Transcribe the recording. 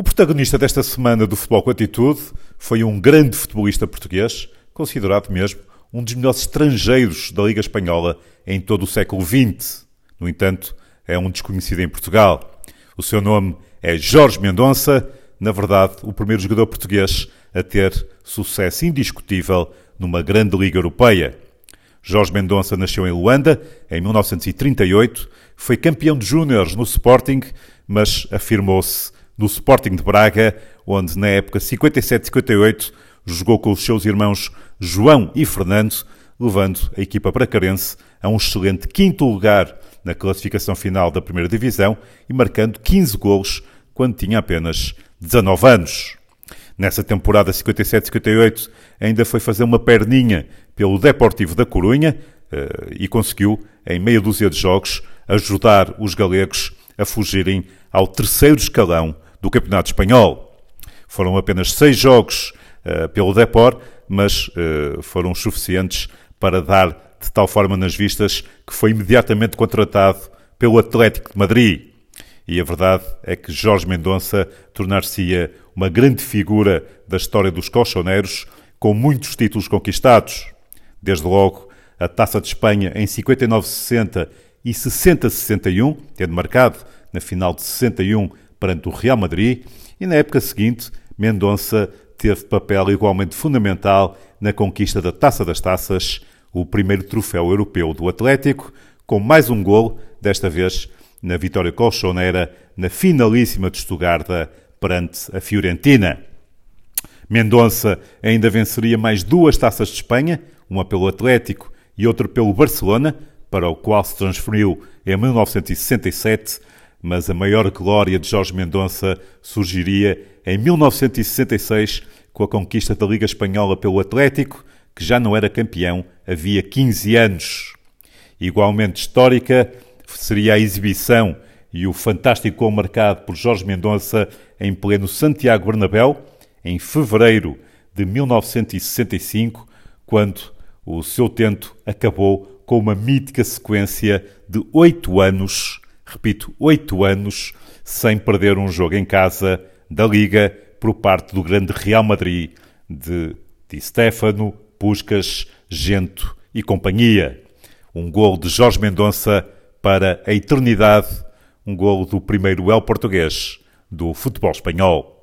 O protagonista desta semana do Futebol com Atitude foi um grande futebolista português, considerado mesmo um dos melhores estrangeiros da Liga Espanhola em todo o século XX. No entanto, é um desconhecido em Portugal. O seu nome é Jorge Mendonça, na verdade, o primeiro jogador português a ter sucesso indiscutível numa grande Liga Europeia. Jorge Mendonça nasceu em Luanda em 1938, foi campeão de júniores no Sporting, mas afirmou-se no Sporting de Braga, onde na época 57-58 jogou com os seus irmãos João e Fernando, levando a equipa bracarense a um excelente quinto lugar na classificação final da primeira divisão e marcando 15 golos quando tinha apenas 19 anos. Nessa temporada 57-58 ainda foi fazer uma perninha pelo Deportivo da Corunha eh, e conseguiu, em meia dúzia de jogos, ajudar os galegos a fugirem ao terceiro escalão do Campeonato Espanhol. Foram apenas seis jogos uh, pelo Depor, mas uh, foram suficientes para dar de tal forma nas vistas que foi imediatamente contratado pelo Atlético de Madrid. E a verdade é que Jorge Mendonça tornar-se-ia uma grande figura da história dos colchoneiros, com muitos títulos conquistados. Desde logo, a Taça de Espanha em 59-60 e 60-61, tendo marcado na final de 61 perante o Real Madrid, e na época seguinte, Mendonça teve papel igualmente fundamental na conquista da Taça das Taças, o primeiro troféu europeu do Atlético, com mais um gol, desta vez na vitória colchoneira na finalíssima de Estugarda perante a Fiorentina. Mendonça ainda venceria mais duas taças de Espanha, uma pelo Atlético e outra pelo Barcelona, para o qual se transferiu em 1967, mas a maior glória de Jorge Mendonça surgiria em 1966 com a conquista da Liga Espanhola pelo Atlético, que já não era campeão havia 15 anos. Igualmente histórica seria a exibição e o fantástico gol marcado por Jorge Mendonça em pleno Santiago Bernabéu, em fevereiro de 1965, quando o seu tento acabou com uma mítica sequência de oito anos, repito, oito anos, sem perder um jogo em casa da Liga por parte do grande Real Madrid de Di Stefano, Puscas, Gento e companhia. Um gol de Jorge Mendonça para a eternidade, um golo do primeiro El português do futebol espanhol.